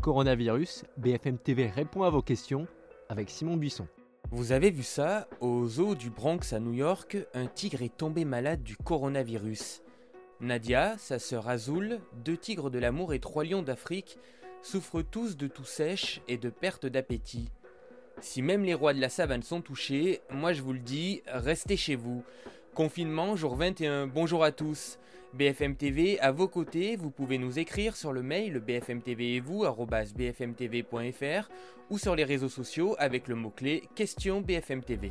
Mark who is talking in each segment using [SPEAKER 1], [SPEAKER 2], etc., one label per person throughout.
[SPEAKER 1] Coronavirus, BFM TV répond à vos questions avec Simon Buisson.
[SPEAKER 2] Vous avez vu ça Au zoo du Bronx à New York, un tigre est tombé malade du coronavirus. Nadia, sa sœur Azul, deux tigres de l'amour et trois lions d'Afrique souffrent tous de toux sèche et de perte d'appétit. Si même les rois de la savane sont touchés, moi je vous le dis, restez chez vous. Confinement, jour 21, bonjour à tous. BFM TV à vos côtés, vous pouvez nous écrire sur le mail bfmtv et vous bfmtv.fr ou sur les réseaux sociaux avec le mot-clé question BFM TV.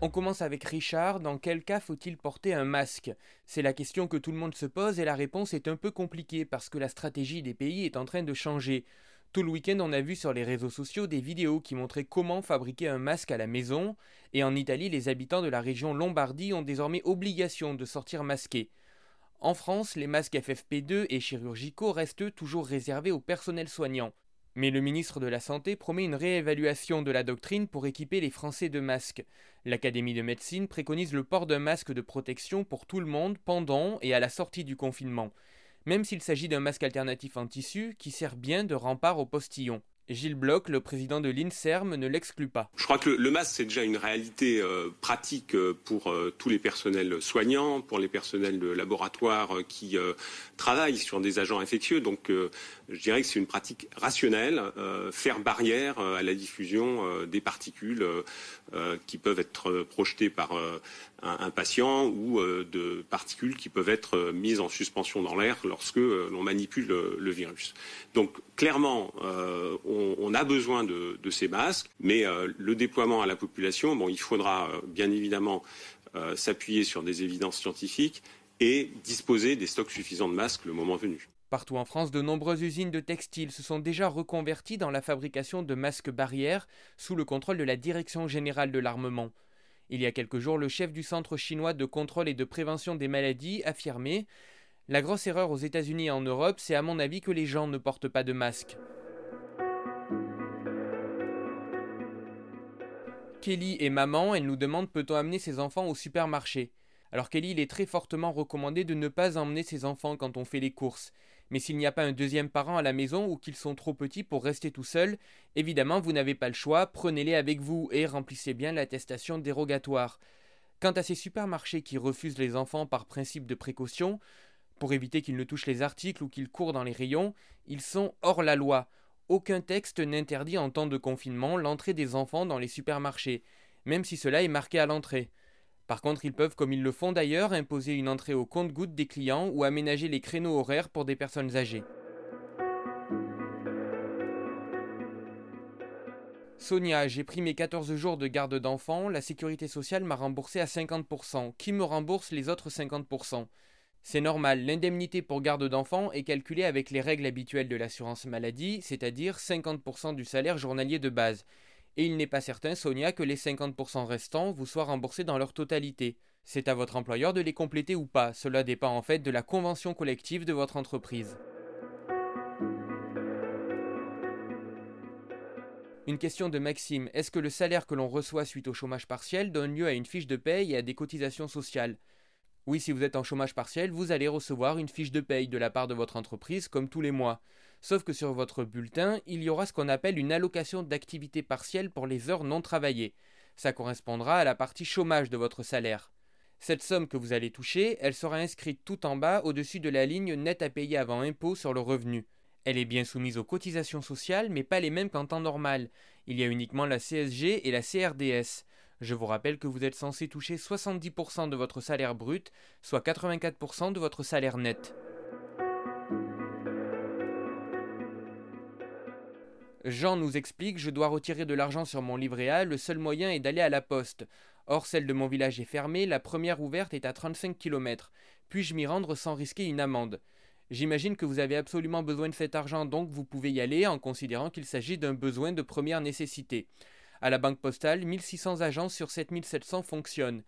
[SPEAKER 2] On commence avec Richard. Dans quel cas faut-il porter un masque? C'est la question que tout le monde se pose et la réponse est un peu compliquée parce que la stratégie des pays est en train de changer. Tout le week-end, on a vu sur les réseaux sociaux des vidéos qui montraient comment fabriquer un masque à la maison, et en Italie, les habitants de la région Lombardie ont désormais obligation de sortir masqués. En France, les masques FFP2 et chirurgicaux restent toujours réservés au personnel soignant. Mais le ministre de la Santé promet une réévaluation de la doctrine pour équiper les Français de masques. L'Académie de médecine préconise le port d'un masque de protection pour tout le monde pendant et à la sortie du confinement même s'il s'agit d'un masque alternatif en tissu qui sert bien de rempart au postillon. Gilles Bloch, le président de l'INSERM, ne l'exclut pas.
[SPEAKER 3] Je crois que le, masque, c'est déjà une réalité euh, pratique euh, pour euh, tous les personnels soignants, pour les personnels de laboratoire qui travaillent sur des agents infectieux. Donc, je dirais que c'est une pratique rationnelle, faire barrière à la diffusion des particules qui peuvent être projetées par un, patient ou de particules qui peuvent être mises en suspension dans l'air lorsque l'on manipule le, virus. Donc, clairement, on on, a besoin de, ces masques, mais euh, le déploiement à la population, il faudra euh, bien évidemment euh, s'appuyer sur des évidences scientifiques et disposer des stocks suffisants de masques le moment venu.
[SPEAKER 2] Partout en France, de nombreuses usines de textiles se sont déjà reconverties dans la fabrication de masques barrières sous le contrôle de la Direction générale de l'armement. Il y a quelques jours, le chef du Centre chinois de contrôle et de prévention des maladies affirmait La grosse erreur aux États-Unis et en Europe, c'est à mon avis que les gens ne portent pas de masques. Kelly est maman, elle nous demande peut-on amener ses enfants au supermarché. Alors Kelly, il est très fortement recommandé de ne pas emmener ses enfants quand on fait les courses. Mais s'il n'y a pas un deuxième parent à la maison ou qu'ils sont trop petits pour rester tout seuls, évidemment vous n'avez pas le choix, prenez-les avec vous et remplissez bien l'attestation dérogatoire. Quant à ces supermarchés qui refusent les enfants par principe de précaution, pour éviter qu'ils ne touchent les articles ou qu'ils courent dans les rayons, ils sont hors la loi. Aucun texte n'interdit en temps de confinement l'entrée des enfants dans les supermarchés, même si cela est marqué à l'entrée. Par contre, ils peuvent, comme ils le font d'ailleurs, imposer une entrée au compte-goutte des clients ou aménager les créneaux horaires pour des personnes âgées. Sonia, j'ai pris mes 14 jours de garde d'enfant, la sécurité sociale m'a remboursé à 50%. Qui me rembourse les autres 50% c'est normal, l'indemnité pour garde d'enfant est calculée avec les règles habituelles de l'assurance maladie, c'est-à-dire 50% du salaire journalier de base. Et il n'est pas certain, Sonia, que les 50% restants vous soient remboursés dans leur totalité. C'est à votre employeur de les compléter ou pas, cela dépend en fait de la convention collective de votre entreprise. Une question de Maxime. Est-ce que le salaire que l'on reçoit suite au chômage partiel donne lieu à une fiche de paye et à des cotisations sociales? Oui, si vous êtes en chômage partiel, vous allez recevoir une fiche de paye de la part de votre entreprise comme tous les mois. Sauf que sur votre bulletin, il y aura ce qu'on appelle une allocation d'activité partielle pour les heures non travaillées. Ça correspondra à la partie chômage de votre salaire. Cette somme que vous allez toucher, elle sera inscrite tout en bas au-dessus de la ligne nette à payer avant impôt sur le revenu. Elle est bien soumise aux cotisations sociales, mais pas les mêmes qu'en temps normal. Il y a uniquement la CSG et la CRDS. Je vous rappelle que vous êtes censé toucher 70% de votre salaire brut, soit 84% de votre salaire net. Jean nous explique Je dois retirer de l'argent sur mon livret A, le seul moyen est d'aller à la poste. Or, celle de mon village est fermée, la première ouverte est à 35 km. Puis-je m'y rendre sans risquer une amende? J'imagine que vous avez absolument besoin de cet argent, donc vous pouvez y aller en considérant qu'il s'agit d'un besoin de première nécessité. À la Banque Postale, 1600 agences sur 7700 fonctionnent.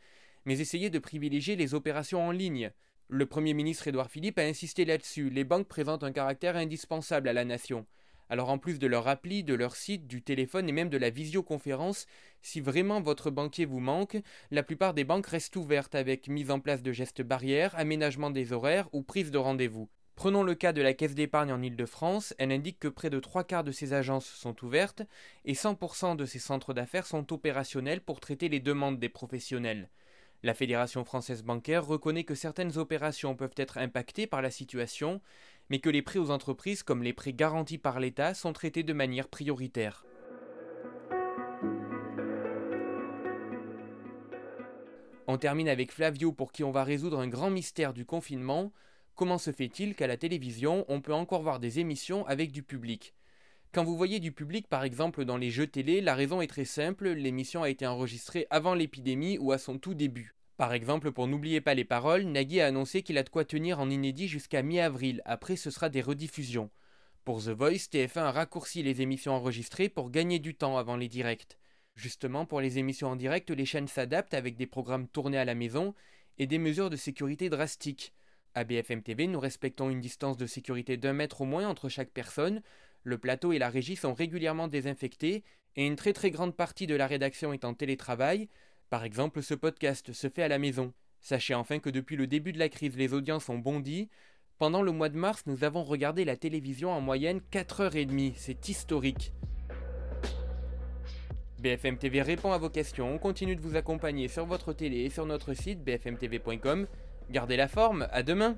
[SPEAKER 2] Mais essayez de privilégier les opérations en ligne. Le Premier ministre Édouard Philippe a insisté là-dessus. Les banques présentent un caractère indispensable à la nation. Alors en plus de leur appli, de leur site, du téléphone et même de la visioconférence, si vraiment votre banquier vous manque, la plupart des banques restent ouvertes avec mise en place de gestes barrières, aménagement des horaires ou prise de rendez-vous. Prenons le cas de la Caisse d'épargne en Ile-de-France, elle indique que près de trois quarts de ses agences sont ouvertes et 100% de ses centres d'affaires sont opérationnels pour traiter les demandes des professionnels. La Fédération française bancaire reconnaît que certaines opérations peuvent être impactées par la situation, mais que les prêts aux entreprises comme les prêts garantis par l'État sont traités de manière prioritaire. On termine avec Flavio pour qui on va résoudre un grand mystère du confinement. Comment se fait-il qu'à la télévision, on peut encore voir des émissions avec du public? Quand vous voyez du public par exemple dans les jeux télé, la raison est très simple, l'émission a été enregistrée avant l'épidémie ou à son tout début. Par exemple, pour N'oubliez pas les paroles, Nagui a annoncé qu'il a de quoi tenir en inédit jusqu'à mi-avril, après ce sera des rediffusions. Pour The Voice, TF1 a raccourci les émissions enregistrées pour gagner du temps avant les directs. Justement, pour les émissions en direct, les chaînes s'adaptent avec des programmes tournés à la maison et des mesures de sécurité drastiques. À BFM TV, nous respectons une distance de sécurité d'un mètre au moins entre chaque personne, le plateau et la régie sont régulièrement désinfectés, et une très très grande partie de la rédaction est en télétravail. Par exemple, ce podcast se fait à la maison. Sachez enfin que depuis le début de la crise, les audiences ont bondi. Pendant le mois de mars, nous avons regardé la télévision en moyenne 4h30, c'est historique. BFM TV répond à vos questions, on continue de vous accompagner sur votre télé et sur notre site bfmtv.com. Gardez la forme, à demain